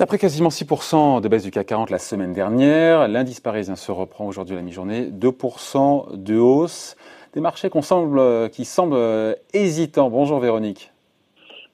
Après quasiment 6% de baisse du CAC 40 la semaine dernière, l'indice parisien se reprend aujourd'hui à la mi-journée, 2% de hausse. Des marchés qui semblent hésitants. Bonjour Véronique.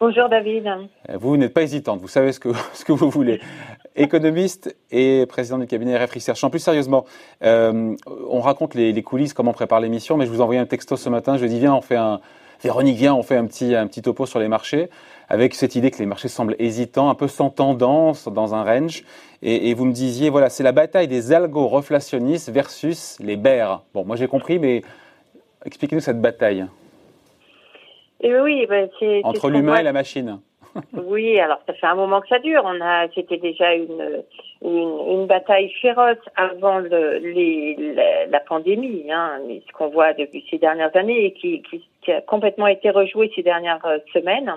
Bonjour David. Vous n'êtes pas hésitante, vous savez ce que, ce que vous voulez. Économiste et président du cabinet RF Research. En plus sérieusement, euh, on raconte les, coulisses, comment on prépare l'émission, mais je vous envoie un texto ce matin, je dis viens, on fait un... Véronique, viens, on fait un petit, un petit topo sur les marchés, avec cette idée que les marchés semblent hésitants, un peu sans tendance, dans un range. Et, et vous me disiez, voilà, c'est la bataille des algos reflationnistes versus les bears. Bon, moi j'ai compris, mais expliquez-nous cette bataille. Et oui, ben, c'est entre l'humain et la machine. oui, alors ça fait un moment que ça dure. On a, c'était déjà une, une, une, bataille féroce avant le, les, la, pandémie, hein, ce qu'on voit depuis ces dernières années et qui, qui, qui, a complètement été rejoué ces dernières euh, semaines.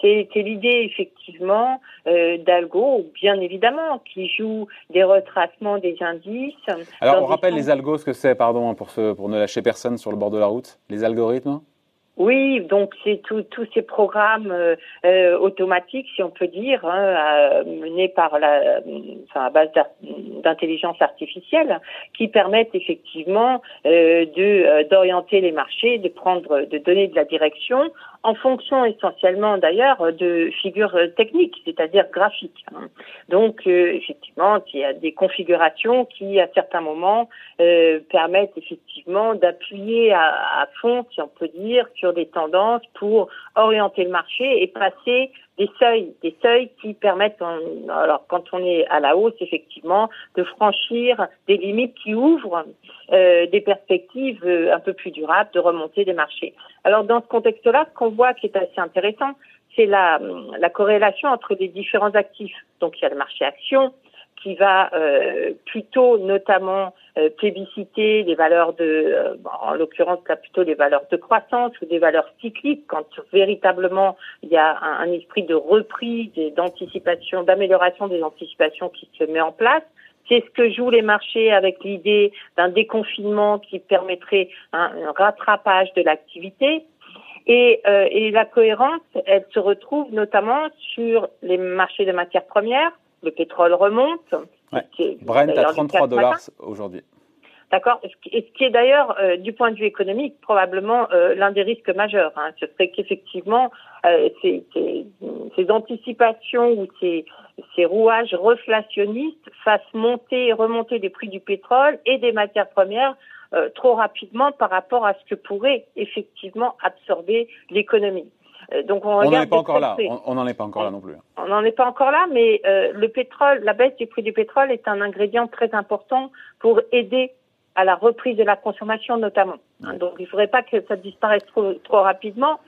C'était l'idée effectivement euh, d'algo, bien évidemment, qui joue des retracements des indices. Alors on rappelle les algos, ce que c'est, pardon, pour, ce, pour ne lâcher personne sur le bord de la route, les algorithmes? Oui, donc c'est tous ces programmes euh, euh, automatiques, si on peut dire, hein, menés par la, enfin, à base d'intelligence artificielle, qui permettent effectivement euh, de d'orienter les marchés, de prendre, de donner de la direction en fonction essentiellement d'ailleurs de figures techniques, c'est-à-dire graphiques. Hein. Donc effectivement, il y a des configurations qui, à certains moments, permettent effectivement d'appuyer à, à fond, si on peut dire, des tendances pour orienter le marché et passer des seuils, des seuils qui permettent, alors quand on est à la hausse, effectivement, de franchir des limites qui ouvrent euh, des perspectives euh, un peu plus durables de remonter des marchés. Alors dans ce contexte-là, ce qu'on voit qui est assez intéressant, c'est la, la corrélation entre les différents actifs. Donc il y a le marché action, qui va euh, plutôt notamment euh, plébisciter les valeurs de, euh, en l'occurrence là plutôt des valeurs de croissance ou des valeurs cycliques quand véritablement il y a un, esprit de reprise et d'anticipation, d'amélioration des anticipations qui se met en place. C'est ce que jouent les marchés avec l'idée d'un déconfinement qui permettrait un, rattrapage de l'activité. Et, euh, et la cohérence, elle se retrouve notamment sur les marchés de matières premières, le pétrole remonte. Brent à 33 dollars aujourd'hui. D'accord. Et ce qui est d'ailleurs, euh, du point de vue économique, probablement euh, l'un des risques majeurs. Hein. Ce serait qu'effectivement, euh, ces, ces, anticipations ou ces, ces rouages reflationnistes fassent monter et remonter les prix du pétrole et des matières premières trop rapidement par rapport à ce que pourrait effectivement absorber l'économie. Euh, donc on n'en est pas encore là. On n'en est pas encore là non plus. On n'en est pas encore là, mais euh, le pétrole, la baisse du prix du pétrole est un ingrédient très important pour aider à la reprise de la consommation notamment. Donc il ne faudrait pas que ça disparaisse trop, trop rapidement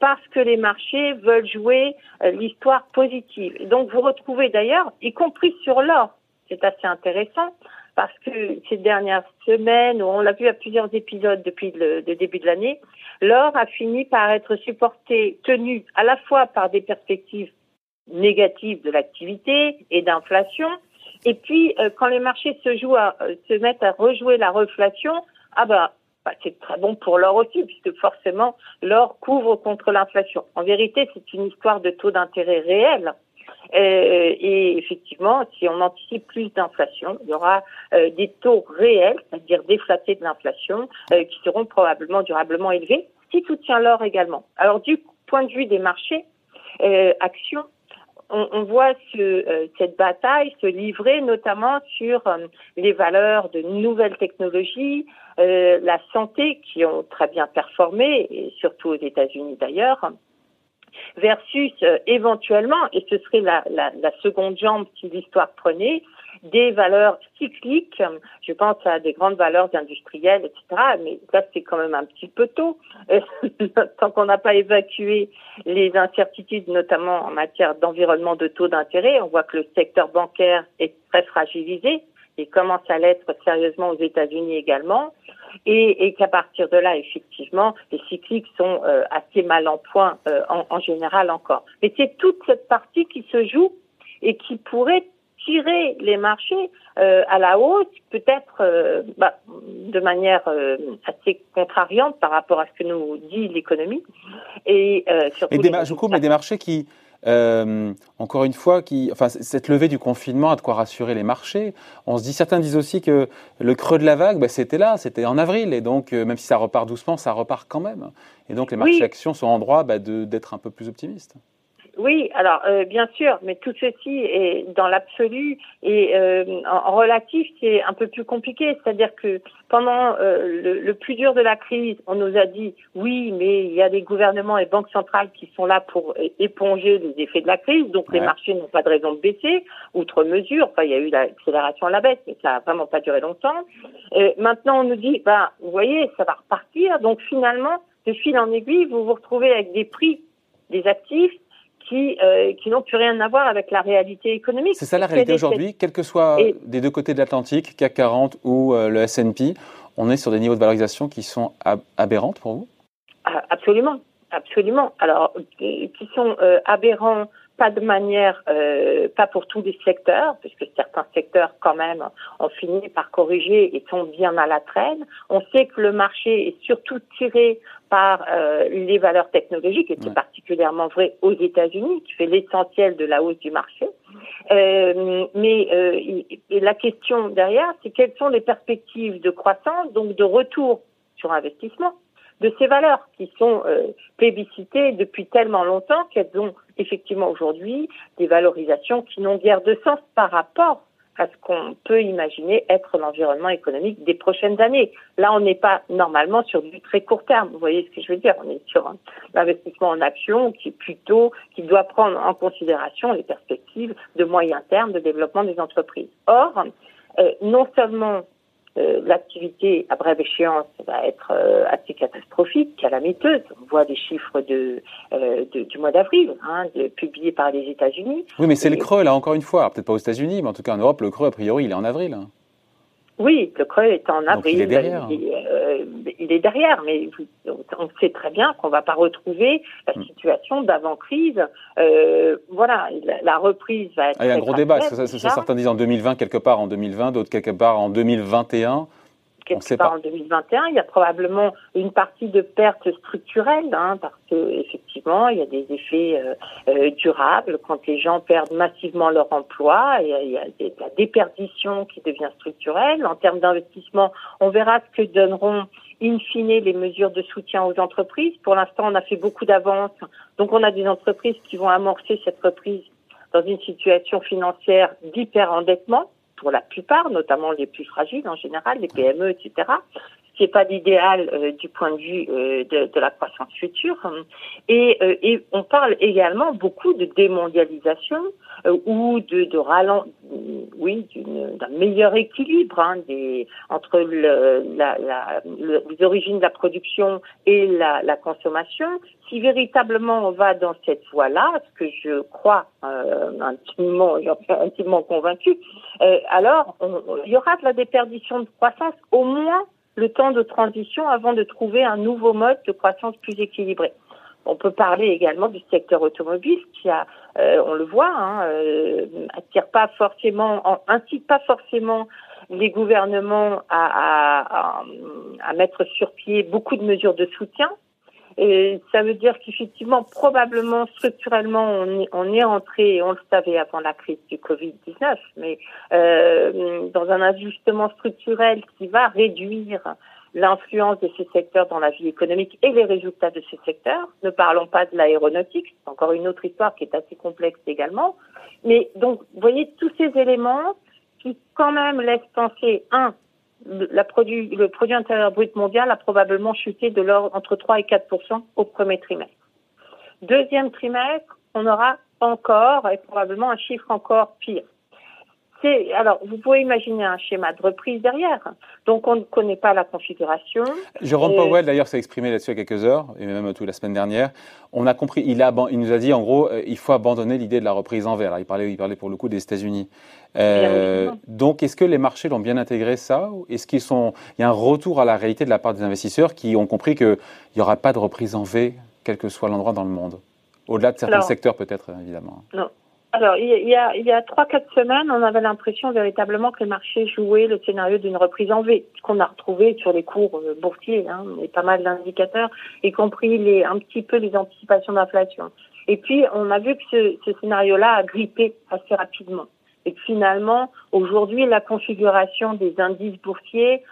parce que les marchés veulent jouer euh, l'histoire positive. donc vous retrouvez d'ailleurs, y compris sur l'or, c'est assez intéressant, parce que ces dernières semaines, on l'a vu à plusieurs épisodes depuis le, début de l'année, l'or a fini par être supporté, tenu à la fois par des perspectives négatives de l'activité et d'inflation, et puis euh, quand les marchés se jouent à, euh, se mettent à rejouer la reflation, ah bah, bah c'est très bon pour l'or aussi, puisque forcément l'or couvre contre l'inflation. En vérité, c'est une histoire de taux d'intérêt réel et effectivement, si on anticipe plus d'inflation, il y aura euh, des taux réels, c'est-à-dire déflatés de l'inflation, euh, qui seront probablement durablement élevés, ce qui soutient l'or également. Alors du point de vue des marchés, actions, on, voit ce, cette bataille se livrer notamment sur les valeurs de nouvelles technologies, la santé qui ont très bien performé, et surtout aux États-Unis d'ailleurs, versus euh, éventuellement, et ce serait la, la, la seconde jambe si l'histoire prenait, des valeurs cycliques, je pense à des grandes valeurs industrielles, etc. Mais là, c'est quand même un petit peu tôt, tant qu'on n'a pas évacué les incertitudes, notamment en matière d'environnement de taux d'intérêt. On voit que le secteur bancaire est très fragilisé et commence à l'être sérieusement aux États-Unis également et, et qu'à partir de là, effectivement, les cycliques sont euh, assez mal en point euh, en, en, général encore. Mais c'est toute cette partie qui se joue et qui pourrait tirer les marchés euh, à la hausse, peut-être euh, bah, de manière euh, assez contrariante par rapport à ce que nous dit l'économie. Et surtout. des, je coupe, mais des marchés qui. Encore une fois, qui, enfin, cette levée du confinement a de quoi rassurer les marchés. On se dit, certains disent aussi que le creux de la vague, bah, c'était là, c'était en avril, et donc même si ça repart doucement, ça repart quand même. Et donc les marchés actions sont en droit bah, d'être un peu plus optimistes. Oui, alors euh, bien sûr, mais tout ceci est dans l'absolu et euh, en, relatif, c'est un peu plus compliqué. C'est-à-dire que pendant euh, le, le, plus dur de la crise, on nous a dit oui, mais il y a des gouvernements et banques centrales qui sont là pour éponger les effets de la crise, donc les marchés n'ont pas de raison de baisser, outre mesure. Enfin, il y a eu l'accélération à la baisse, mais ça n'a vraiment pas duré longtemps. maintenant, on nous dit, bah, vous voyez, ça va repartir. Donc finalement, de fil en aiguille, vous vous retrouvez avec des prix des actifs qui, euh, qui n'ont plus rien à voir avec la réalité économique. C'est ça la réalité aujourd'hui, quel que soit des deux côtés de l'Atlantique, CAC 40 ou euh, le S&P, on est sur des niveaux de valorisation qui sont aberrantes pour vous? Ah, Absolument, absolument. Alors, euh, qui sont aberrants pas de manière, euh, pas pour tous les secteurs, puisque certains secteurs quand même ont fini par corriger et sont bien à la traîne. On sait que le marché est surtout tiré par euh, les valeurs technologiques, et c'est particulièrement vrai aux États-Unis, qui fait l'essentiel de la hausse du marché. Euh, mais euh, la question derrière, c'est quelles sont les perspectives de croissance, donc de retour sur investissement de ces valeurs qui sont euh, plébiscitées depuis tellement longtemps qu'elles ont effectivement aujourd'hui des valorisations qui n'ont guère de sens par rapport à ce qu'on peut imaginer être l'environnement économique des prochaines années. Là, on n'est pas normalement sur du très court terme. Vous voyez ce que je veux dire On est sur un investissement en action qui est plutôt qui doit prendre en considération les perspectives de moyen terme de développement des entreprises. Or, euh, non seulement euh, l'activité à brève échéance va être euh, assez catastrophique, calamiteuse. On voit des chiffres de, euh, du mois d'avril, hein, publiés par les États-Unis. Oui, mais c'est le creux, là, encore une fois. Peut-être pas aux États-Unis, mais en tout cas en Europe, le creux, a priori, il est en avril. Oui, le creux est en avril. il est derrière. Il, est derrière, mais on sait très bien qu'on ne va pas retrouver la hmm. situation d'avant-crise. Euh, voilà, la, reprise va être. Ah, il y a un gros débat. certains disent en 2020, quelque part en 2020, d'autres quelque part en 2021 quelque part en 2021. Il y a probablement une partie de perte structurelle, hein, parce que effectivement, il y a des effets euh, euh, durables quand les gens perdent massivement leur emploi. Et, il y a de la déperdition qui devient structurelle. En termes d'investissement, on verra ce que donneront in fine les mesures de soutien aux entreprises. Pour l'instant, on a fait beaucoup d'avances, donc on a des entreprises qui vont amorcer cette reprise dans une situation financière d'hyperendettement pour la plupart, notamment les plus fragiles en général, les PME, etc. Ce n'est pas l'idéal euh, du point de vue euh, de, de, la croissance future. Et, euh, et, on parle également beaucoup de démondialisation ou de, de ralent, oui, d'un meilleur équilibre hein, des, entre le, la, la, les origines de la production et la, la, consommation. Si véritablement on va dans cette voie-là, ce que je crois euh, intimement, intimement convaincu, euh, alors il y aura de la déperdition de croissance au moins le temps de transition avant de trouver un nouveau mode de croissance plus équilibré. On peut parler également du secteur automobile qui a, euh, on le voit, hein, euh, attire pas forcément, incite pas forcément les gouvernements à, mettre sur pied beaucoup de mesures de soutien. Et ça veut dire qu'effectivement, probablement, structurellement, on est, on entré, on le savait avant la crise du Covid-19, mais euh, dans un ajustement structurel qui va réduire l'influence de ces secteurs dans la vie économique et les résultats de ces secteurs. Ne parlons pas de l'aéronautique, c'est encore une autre histoire qui est assez complexe également. Mais donc, vous voyez tous ces éléments qui quand même laissent penser, un, la produit, le produit intérieur brut mondial a probablement chuté de l'ordre entre 3 et 4% au premier trimestre. Deuxième trimestre, on aura encore et probablement un chiffre encore pire alors, vous pouvez imaginer un schéma de reprise derrière. Donc, on ne connaît pas la configuration. Jérôme Powell, d'ailleurs, s'est exprimé là-dessus il y a quelques heures, et même tout la semaine dernière. On a compris, il, a, il nous a dit, en gros, euh, il faut abandonner l'idée de la reprise en vert. il parlait, il parlait pour le coup des États-Unis. Euh, donc, est-ce que les marchés l'ont bien intégré ça Est-ce qu'ils sont, il y a un retour à la réalité de la part des investisseurs qui ont compris qu'il n'y aura pas de reprise en V, quel que soit l'endroit dans le monde? Au-delà de certains secteurs, peut-être, évidemment. Non. Alors, il y a, il y a trois, quatre semaines, on avait l'impression véritablement que les marchés jouaient le scénario d'une reprise en V, qu'on a retrouvé sur les cours euh, boursiers, hein, et pas mal d'indicateurs, y compris les, un petit peu les anticipations d'inflation. Et puis, on a vu que ce, ce scénario-là a grippé assez rapidement. Et finalement, aujourd'hui, la configuration des indices boursiers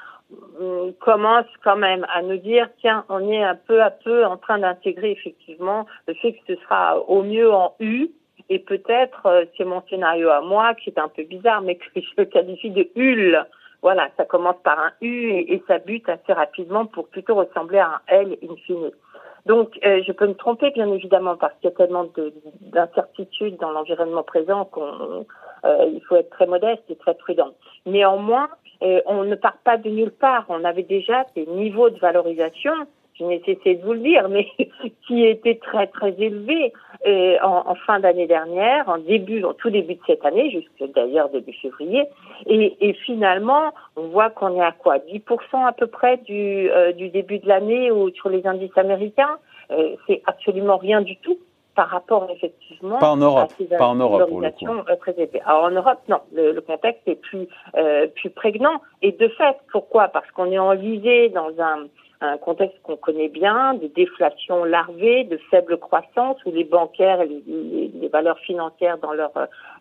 euh, commence quand même à nous dire, tiens, on est un peu à peu en train d'intégrer effectivement le fait que ce sera au mieux en U, et peut-être, euh, c'est mon scénario à moi, qui est un peu bizarre, mais que je le qualifie de HUL. Voilà, ça commence par un U et, ça bute assez rapidement pour plutôt ressembler à un L in fine. Donc, euh, je peux me tromper, bien évidemment, parce qu'il y a tellement d'incertitudes dans l'environnement présent qu'on euh, il faut être très modeste et très prudent. Néanmoins, on ne part pas de nulle part. On avait déjà des niveaux de valorisation je n'ai cessé de vous le dire, mais qui était très très élevé euh, en, en, fin d'année dernière, en début, en tout début de cette année, jusque d'ailleurs début février, et, et finalement, on voit qu'on est à quoi? 10% à peu près du, euh, du début de l'année ou sur les indices américains? Euh, c'est absolument rien du tout par rapport effectivement pas en Europe, à ces pas en Europe pour le coup. très élevées. Alors en Europe, non, le, le contexte est plus plus prégnant et de fait, pourquoi? Parce qu'on est enlisé dans un un contexte qu'on connaît bien, de déflation larvée, de faible croissance, où les bancaires et les, valeurs financières dans leur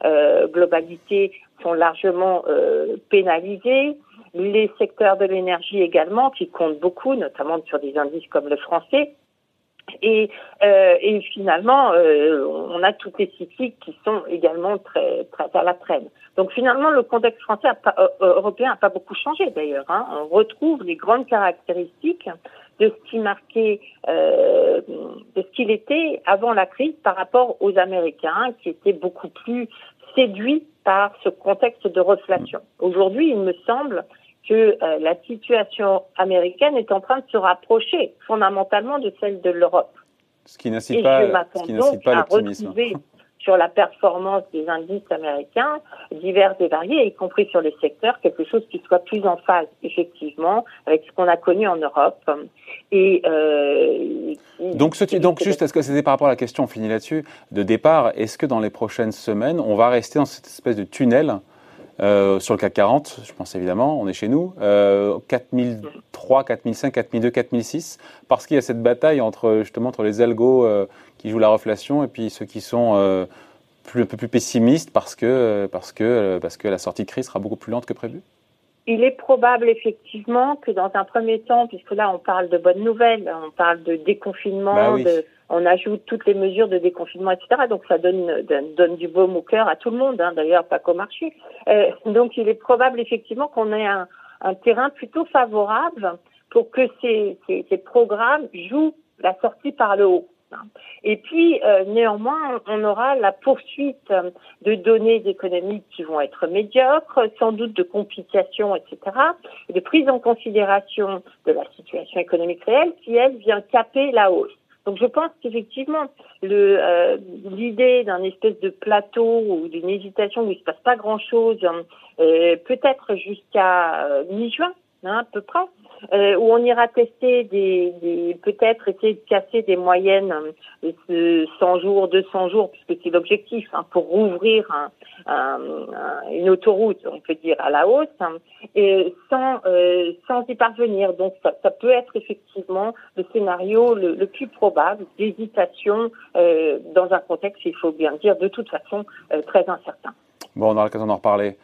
euh, globalité sont largement euh, pénalisés. Les secteurs de l'énergie également, qui comptent beaucoup, notamment sur des indices comme le français, et, euh, et finalement, euh, on a toutes les cycliques qui sont également très, très à la traîne. Donc finalement, le contexte français euh, européen n'a pas beaucoup changé d'ailleurs. Hein. On retrouve les grandes caractéristiques de ce qui marquait, de ce qu'il était avant la crise par rapport aux Américains, qui étaient beaucoup plus séduits par ce contexte de reflation. Aujourd'hui, il me semble que euh, la situation américaine est en train de se rapprocher fondamentalement de celle de l'Europe. Ce qui n'incite pas, ce qui n'incite pas l'optimisme sur la performance des indices américains divers et variés, y compris sur les secteurs, quelque chose qui soit plus en phase effectivement avec ce qu'on a connu en Europe. Et euh, donc, ce, donc juste, est-ce que c'était par rapport à la question, on finit là-dessus, de départ, est-ce que dans les prochaines semaines, on va rester dans cette espèce de tunnel euh, sur le CAC 40, je pense évidemment, on est chez nous, euh, 4003, 4005, 4002, 4006, parce qu'il y a cette bataille entre justement entre les algos euh, qui jouent la reflation et puis ceux qui sont euh, un peu plus pessimistes parce que, parce, que, parce que la sortie de crise sera beaucoup plus lente que prévu il est probable effectivement que dans un premier temps, puisque là on parle de bonnes nouvelles, on parle de déconfinement, bah de, on ajoute toutes les mesures de déconfinement, etc. Donc ça donne, donne, du baume au cœur à tout le monde, hein, d'ailleurs pas qu'au marché. Euh, donc il est probable effectivement qu'on ait un, un, terrain plutôt favorable pour que ces, ces, ces programmes jouent la sortie par le haut. Et puis, euh, néanmoins, on aura la poursuite de données économiques qui vont être médiocres, sans doute de complications, etc., et de prise en considération de la situation économique réelle qui, elle, vient caper la hausse. Donc je pense qu'effectivement, euh, l'idée d'un espèce de plateau ou d'une hésitation où il se passe pas grand-chose, euh, peut-être jusqu'à mi-juin, hein, à peu près, euh, où on ira tester des, peut-être essayer de casser des moyennes de 100 jours, 200 jours, puisque c'est l'objectif, hein, pour rouvrir un, un, une autoroute, on peut dire, à la hausse, hein, et sans, euh, sans y parvenir. Donc ça, peut être effectivement le scénario le, plus probable d'hésitation euh, dans un contexte, il faut bien dire, de toute façon euh, très incertain. Bon, on aura l'occasion d'en reparler.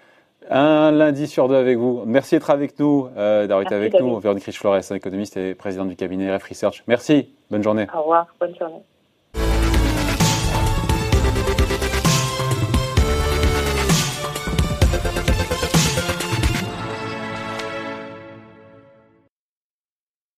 Un lundi sur deux avec vous. Merci d'être avec nous, euh, d'avoir été avec nous. Véronique Riche-Flores, économiste et présidente du cabinet RF Research. Merci, bonne journée. Au revoir, bonne journée.